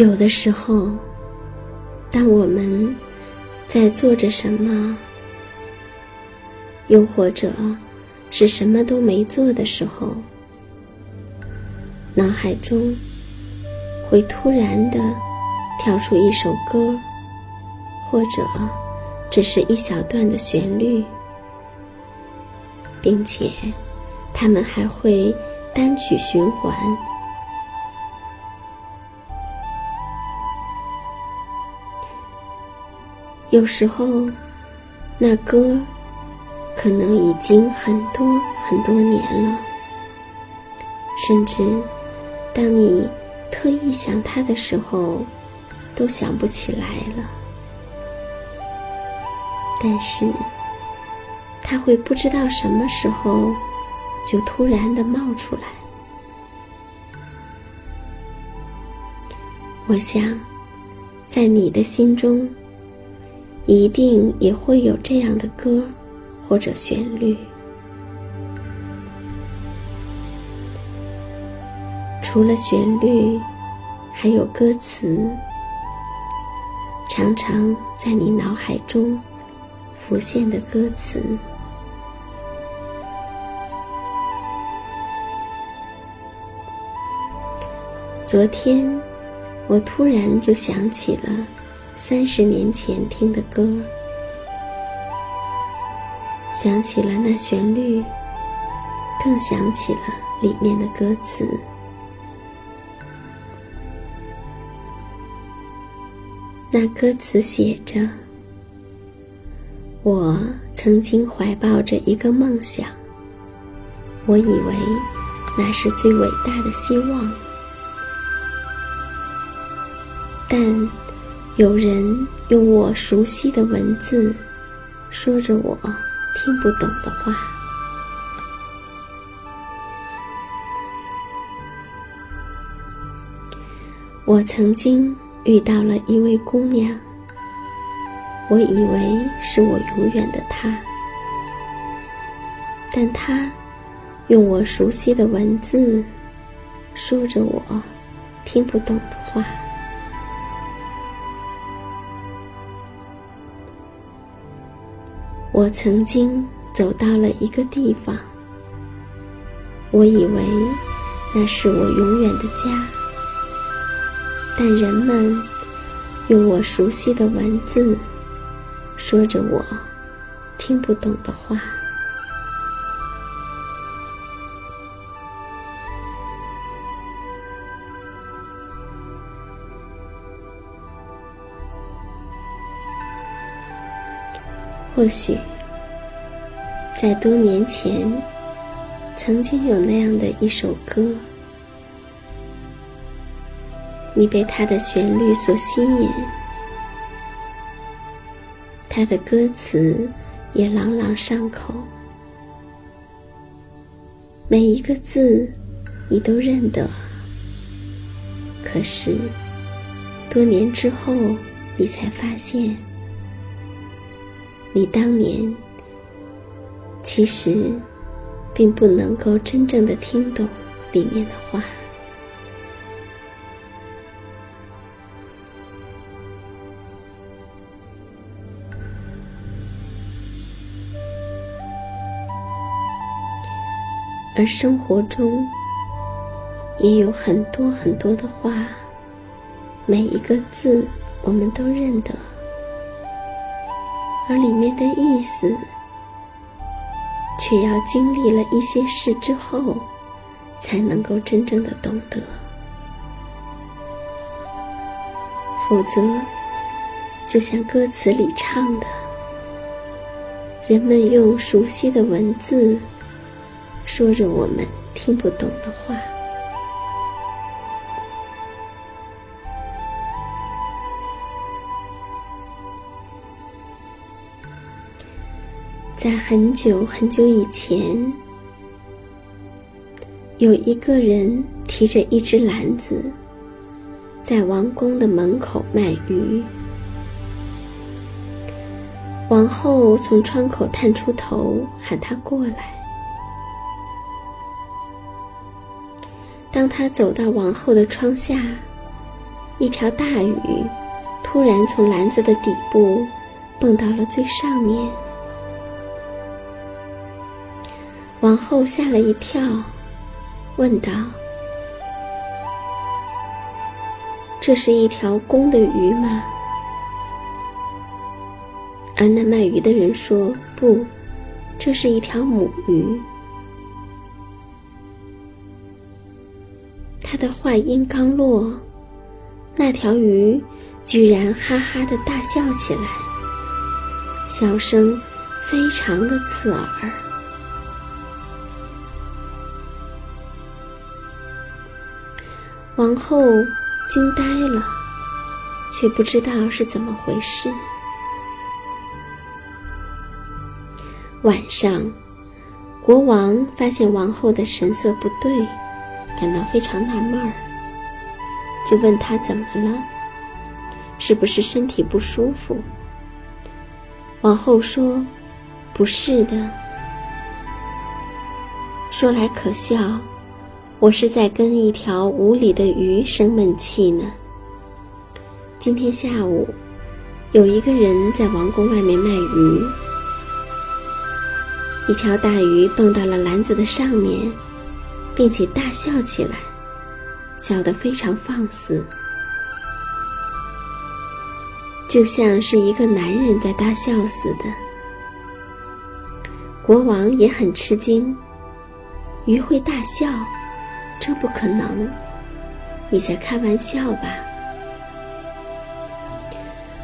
有的时候，当我们在做着什么，又或者是什么都没做的时候，脑海中会突然的跳出一首歌，或者只是一小段的旋律，并且它们还会单曲循环。有时候，那歌可能已经很多很多年了，甚至当你特意想它的时候，都想不起来了。但是，它会不知道什么时候就突然的冒出来。我想，在你的心中。一定也会有这样的歌，或者旋律。除了旋律，还有歌词，常常在你脑海中浮现的歌词。昨天，我突然就想起了三十年前听的歌，想起了那旋律，更想起了里面的歌词。那歌词写着：“我曾经怀抱着一个梦想，我以为那是最伟大的希望。”但有人用我熟悉的文字，说着我听不懂的话。我曾经遇到了一位姑娘，我以为是我永远的她，但她用我熟悉的文字，说着我听不懂的话。我曾经走到了一个地方，我以为那是我永远的家，但人们用我熟悉的文字说着我听不懂的话。或许，在多年前，曾经有那样的一首歌，你被它的旋律所吸引，它的歌词也朗朗上口，每一个字你都认得。可是，多年之后，你才发现。你当年其实并不能够真正的听懂里面的话，而生活中也有很多很多的话，每一个字我们都认得。而里面的意思，却要经历了一些事之后，才能够真正的懂得。否则，就像歌词里唱的，人们用熟悉的文字，说着我们听不懂的话。在很久很久以前，有一个人提着一只篮子，在王宫的门口卖鱼。王后从窗口探出头，喊他过来。当他走到王后的窗下，一条大鱼突然从篮子的底部蹦到了最上面。王后吓了一跳，问道：“这是一条公的鱼吗？”而那卖鱼的人说：“不，这是一条母鱼。”他的话音刚落，那条鱼居然哈哈的大笑起来，笑声非常的刺耳。王后惊呆了，却不知道是怎么回事。晚上，国王发现王后的神色不对，感到非常纳闷儿，就问她怎么了，是不是身体不舒服？王后说：“不是的。”说来可笑。我是在跟一条无理的鱼生闷气呢。今天下午，有一个人在王宫外面卖鱼，一条大鱼蹦到了篮子的上面，并且大笑起来，笑得非常放肆，就像是一个男人在大笑似的。国王也很吃惊，鱼会大笑？这不可能！你在开玩笑吧？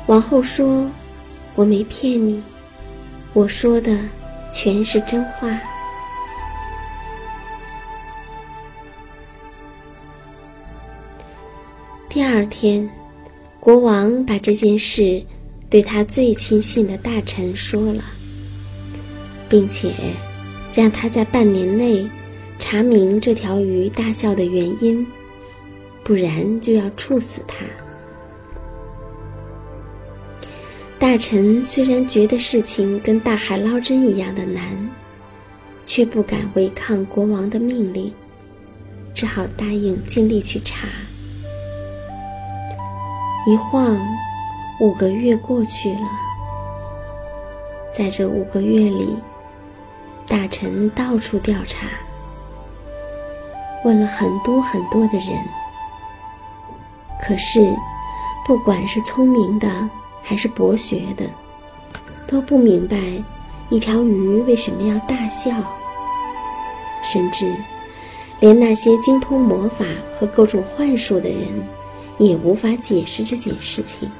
王后说：“我没骗你，我说的全是真话。”第二天，国王把这件事对他最亲信的大臣说了，并且让他在半年内查明这条鱼大笑的原因，不然就要处死他。大臣虽然觉得事情跟大海捞针一样的难，却不敢违抗国王的命令，只好答应尽力去查。一晃，五个月过去了。在这五个月里，大臣到处调查，问了很多很多的人，可是，不管是聪明的，还是博学的，都不明白一条鱼为什么要大笑，甚至连那些精通魔法和各种幻术的人，也无法解释这件事情。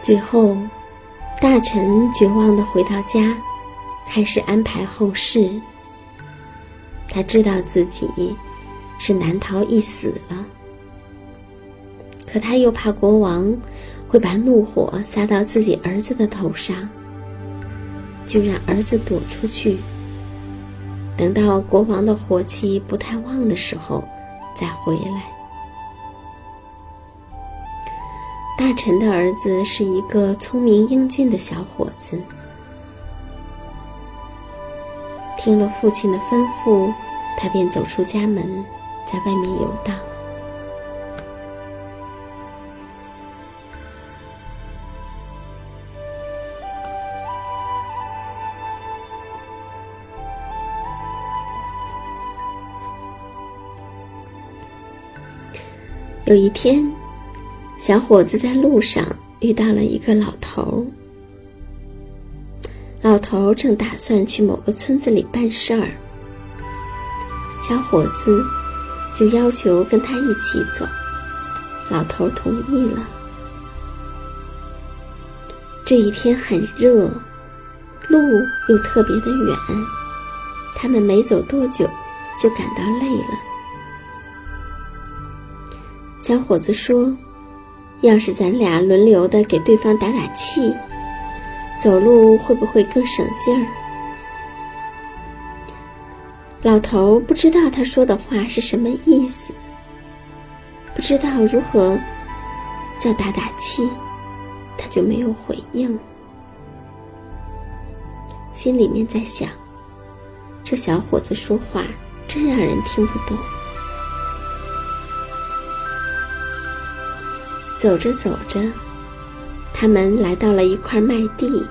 最后，大臣绝望的回到家，开始安排后事。他知道自己是难逃一死了。可他又怕国王会把怒火撒到自己儿子的头上，就让儿子躲出去。等到国王的火气不太旺的时候，再回来。大臣的儿子是一个聪明英俊的小伙子，听了父亲的吩咐，他便走出家门，在外面游荡。有一天，小伙子在路上遇到了一个老头儿。老头正打算去某个村子里办事儿，小伙子就要求跟他一起走。老头同意了。这一天很热，路又特别的远，他们没走多久就感到累了。小伙子说：“要是咱俩轮流的给对方打打气，走路会不会更省劲儿？”老头不知道他说的话是什么意思，不知道如何叫打打气，他就没有回应，心里面在想：这小伙子说话真让人听不懂。走着走着，他们来到了一块麦地。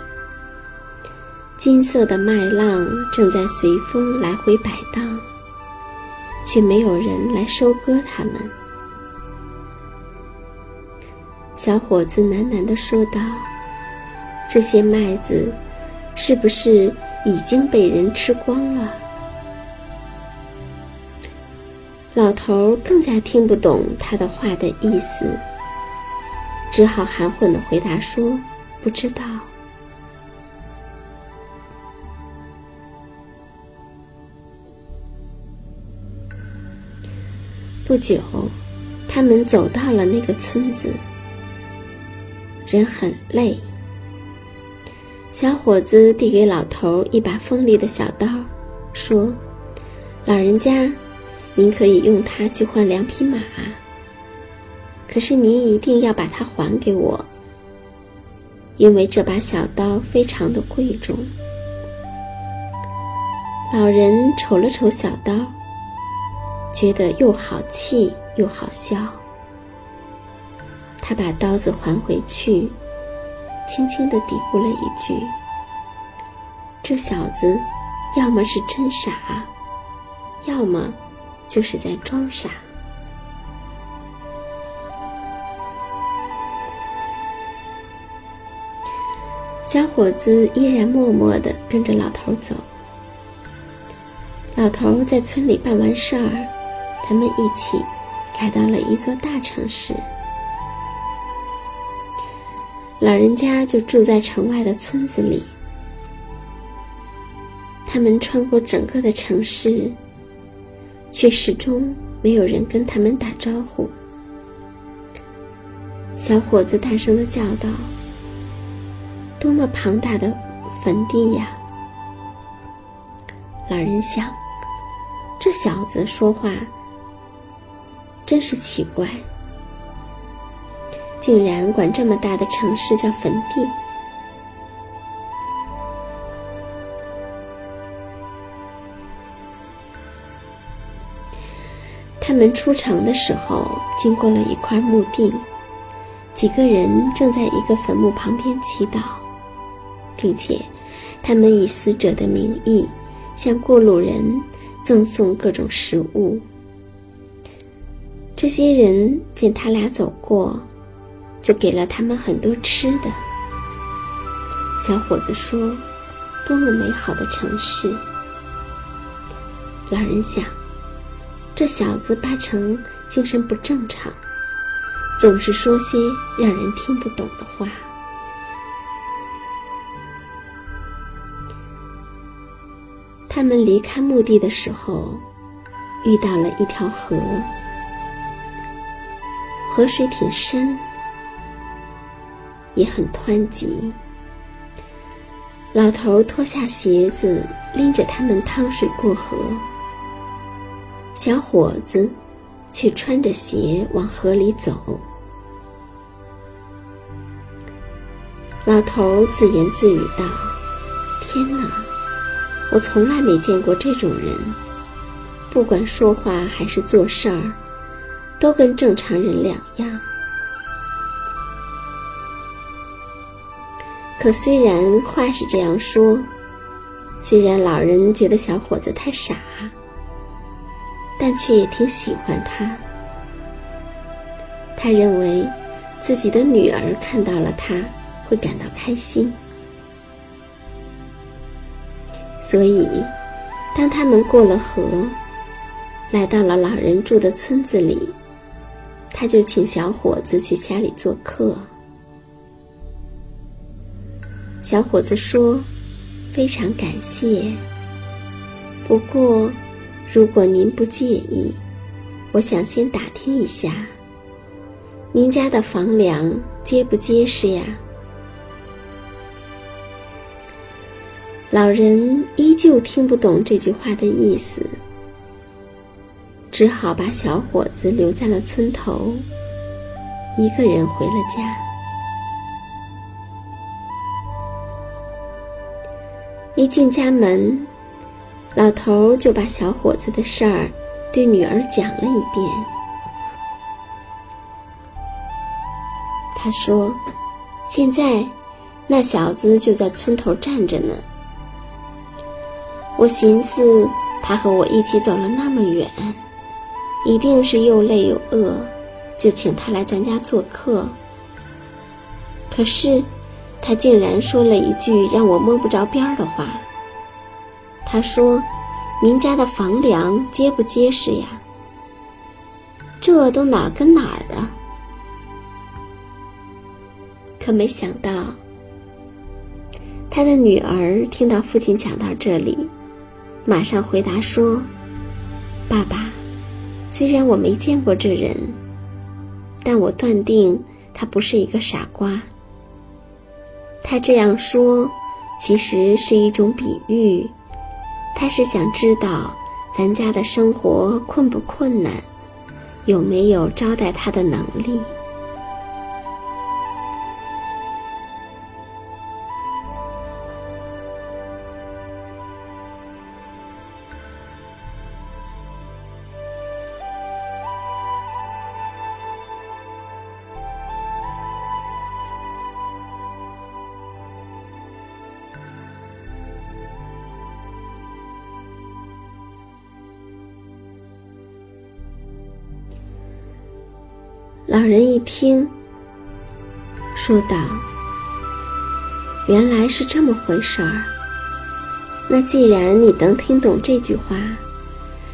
金色的麦浪正在随风来回摆荡，却没有人来收割它们。小伙子喃喃地说道：“这些麦子是不是已经被人吃光了？”老头更加听不懂他的话的意思。只好含混的回答说：“不知道。”不久，他们走到了那个村子。人很累。小伙子递给老头一把锋利的小刀，说：“老人家，您可以用它去换两匹马。”可是您一定要把它还给我，因为这把小刀非常的贵重。老人瞅了瞅小刀，觉得又好气又好笑。他把刀子还回去，轻轻地嘀咕了一句：“这小子，要么是真傻，要么就是在装傻。”小伙子依然默默地跟着老头走。老头在村里办完事儿，他们一起来到了一座大城市。老人家就住在城外的村子里。他们穿过整个的城市，却始终没有人跟他们打招呼。小伙子大声的叫道。多么庞大的坟地呀！老人想，这小子说话真是奇怪，竟然管这么大的城市叫坟地。他们出城的时候，经过了一块墓地，几个人正在一个坟墓旁边祈祷。并且，他们以死者的名义向过路人赠送各种食物。这些人见他俩走过，就给了他们很多吃的。小伙子说：“多么美好的城市！”老人想，这小子八成精神不正常，总是说些让人听不懂的话。他们离开墓地的时候，遇到了一条河，河水挺深，也很湍急。老头脱下鞋子，拎着他们趟水过河，小伙子却穿着鞋往河里走。老头自言自语道：“天哪！”我从来没见过这种人，不管说话还是做事儿，都跟正常人两样。可虽然话是这样说，虽然老人觉得小伙子太傻，但却也挺喜欢他。他认为自己的女儿看到了他会感到开心。所以，当他们过了河，来到了老人住的村子里，他就请小伙子去家里做客。小伙子说：“非常感谢。不过，如果您不介意，我想先打听一下，您家的房梁结不结实呀？”老人依旧听不懂这句话的意思，只好把小伙子留在了村头，一个人回了家。一进家门，老头就把小伙子的事儿对女儿讲了一遍。他说：“现在那小子就在村头站着呢。”我寻思，他和我一起走了那么远，一定是又累又饿，就请他来咱家做客。可是，他竟然说了一句让我摸不着边儿的话。他说：“您家的房梁结不结实呀？”这都哪儿跟哪儿啊？可没想到，他的女儿听到父亲讲到这里。马上回答说：“爸爸，虽然我没见过这人，但我断定他不是一个傻瓜。他这样说，其实是一种比喻，他是想知道咱家的生活困不困难，有没有招待他的能力。”听，说道：“原来是这么回事儿。那既然你能听懂这句话，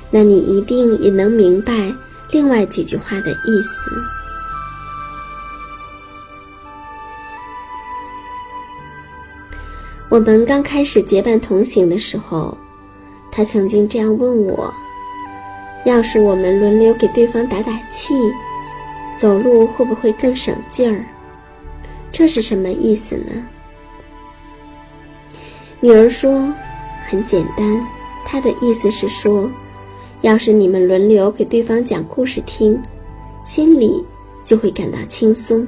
那你一定也能明白另外几句话的意思。”我们刚开始结伴同行的时候，他曾经这样问我：“要是我们轮流给对方打打气，走路会不会更省劲儿？”这是什么意思呢？女儿说：“很简单，她的意思是说，要是你们轮流给对方讲故事听，心里就会感到轻松，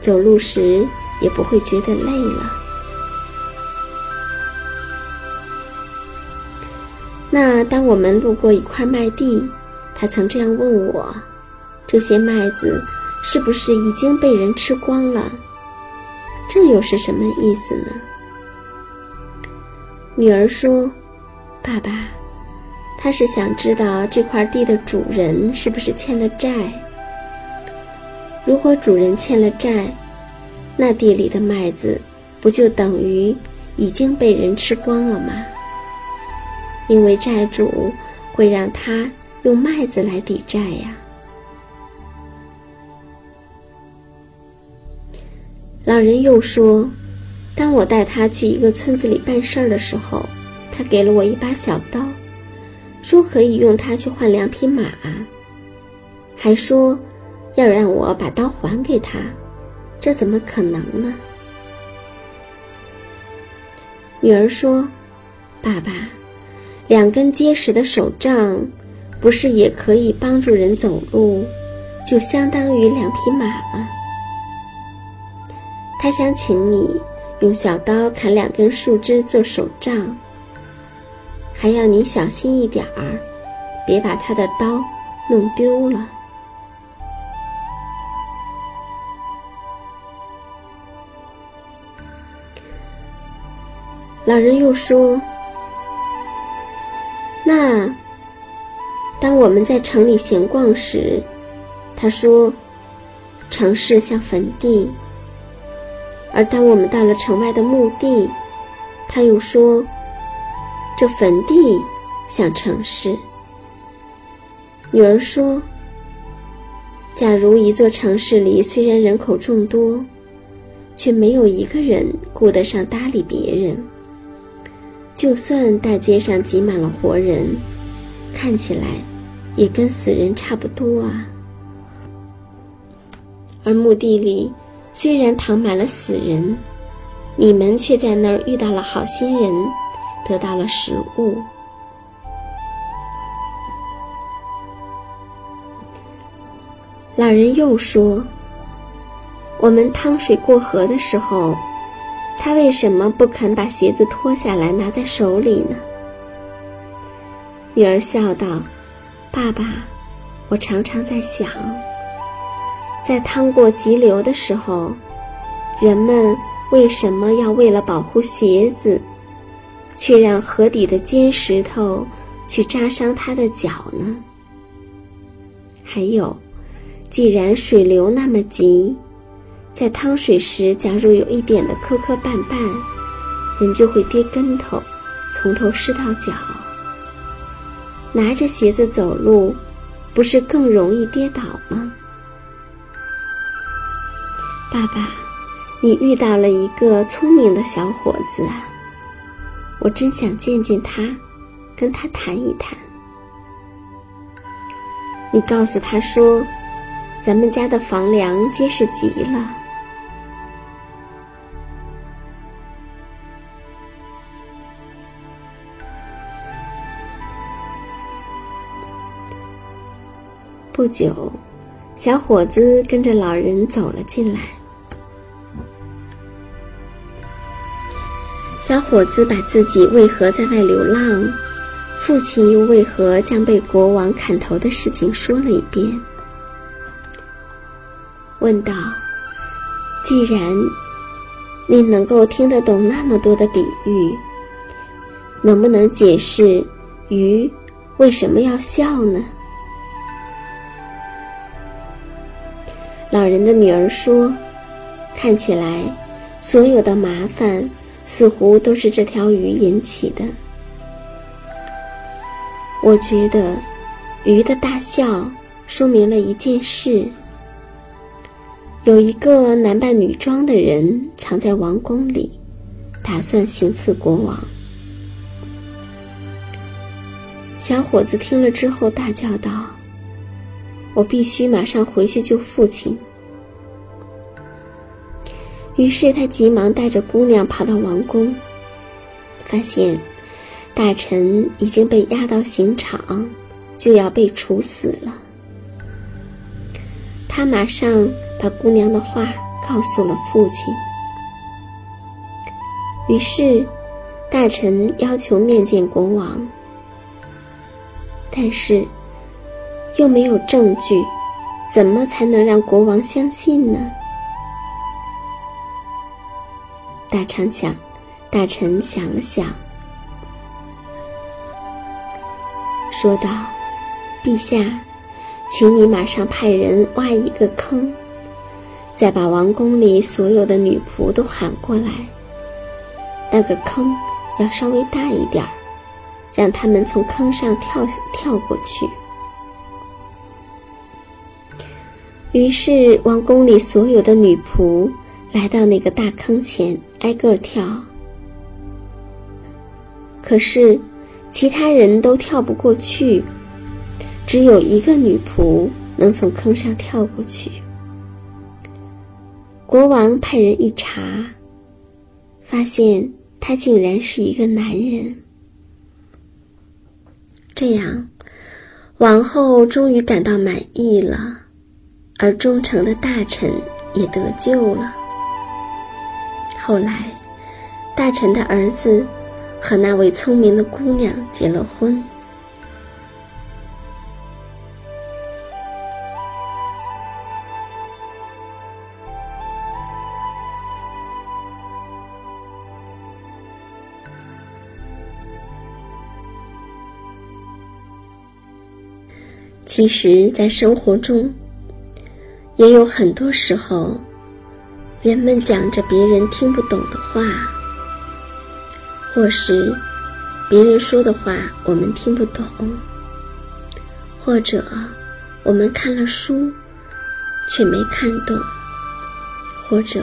走路时也不会觉得累了。”那当我们路过一块麦地，他曾这样问我：“这些麦子是不是已经被人吃光了？”这又是什么意思呢？女儿说：“爸爸，他是想知道这块地的主人是不是欠了债。如果主人欠了债，那地里的麦子不就等于已经被人吃光了吗？”因为债主会让他用麦子来抵债呀。老人又说：“当我带他去一个村子里办事儿的时候，他给了我一把小刀，说可以用它去换两匹马，还说要让我把刀还给他。这怎么可能呢？”女儿说：“爸爸。”两根结实的手杖，不是也可以帮助人走路，就相当于两匹马吗？他想请你用小刀砍两根树枝做手杖，还要你小心一点儿，别把他的刀弄丢了。老人又说。那，当我们在城里闲逛时，他说：“城市像坟地。”而当我们到了城外的墓地，他又说：“这坟地像城市。”女儿说：“假如一座城市里虽然人口众多，却没有一个人顾得上搭理别人。”就算大街上挤满了活人，看起来也跟死人差不多啊。而墓地里虽然躺满了死人，你们却在那儿遇到了好心人，得到了食物。老人又说：“我们趟水过河的时候。”他为什么不肯把鞋子脱下来拿在手里呢？女儿笑道：“爸爸，我常常在想，在趟过急流的时候，人们为什么要为了保护鞋子，却让河底的尖石头去扎伤他的脚呢？还有，既然水流那么急。”在趟水时，假如有一点的磕磕绊绊，人就会跌跟头，从头湿到脚。拿着鞋子走路，不是更容易跌倒吗？爸爸，你遇到了一个聪明的小伙子啊！我真想见见他，跟他谈一谈。你告诉他说，咱们家的房梁结实极了。不久，小伙子跟着老人走了进来。小伙子把自己为何在外流浪，父亲又为何将被国王砍头的事情说了一遍，问道：“既然你能够听得懂那么多的比喻，能不能解释鱼为什么要笑呢？”老人的女儿说：“看起来，所有的麻烦似乎都是这条鱼引起的。”我觉得，鱼的大笑说明了一件事：有一个男扮女装的人藏在王宫里，打算行刺国王。小伙子听了之后大叫道。我必须马上回去救父亲。于是他急忙带着姑娘跑到王宫，发现大臣已经被押到刑场，就要被处死了。他马上把姑娘的话告诉了父亲。于是大臣要求面见国王，但是。又没有证据，怎么才能让国王相信呢？大臣想，大臣想了想，说道：“陛下，请你马上派人挖一个坑，再把王宫里所有的女仆都喊过来。那个坑要稍微大一点儿，让他们从坑上跳跳过去。”于是，王宫里所有的女仆来到那个大坑前，挨个跳。可是，其他人都跳不过去，只有一个女仆能从坑上跳过去。国王派人一查，发现他竟然是一个男人。这样，王后终于感到满意了。而忠诚的大臣也得救了。后来，大臣的儿子和那位聪明的姑娘结了婚。其实，在生活中，也有很多时候，人们讲着别人听不懂的话，或是别人说的话我们听不懂，或者我们看了书却没看懂，或者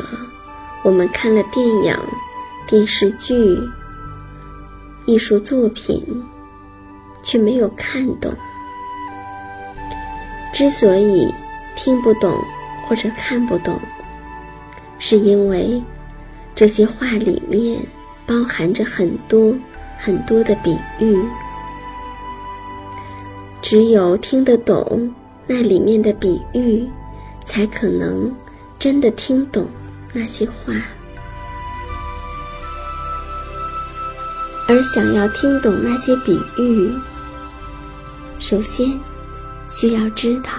我们看了电影、电视剧、艺术作品却没有看懂。之所以，听不懂或者看不懂，是因为这些话里面包含着很多很多的比喻。只有听得懂那里面的比喻，才可能真的听懂那些话。而想要听懂那些比喻，首先需要知道。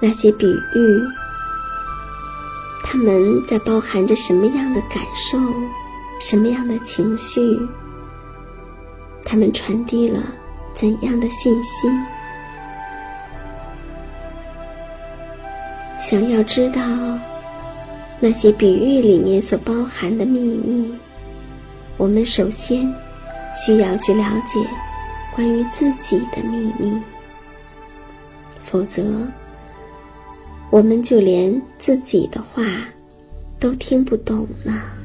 那些比喻，他们在包含着什么样的感受，什么样的情绪？他们传递了怎样的信息？想要知道那些比喻里面所包含的秘密，我们首先需要去了解关于自己的秘密，否则。我们就连自己的话都听不懂了。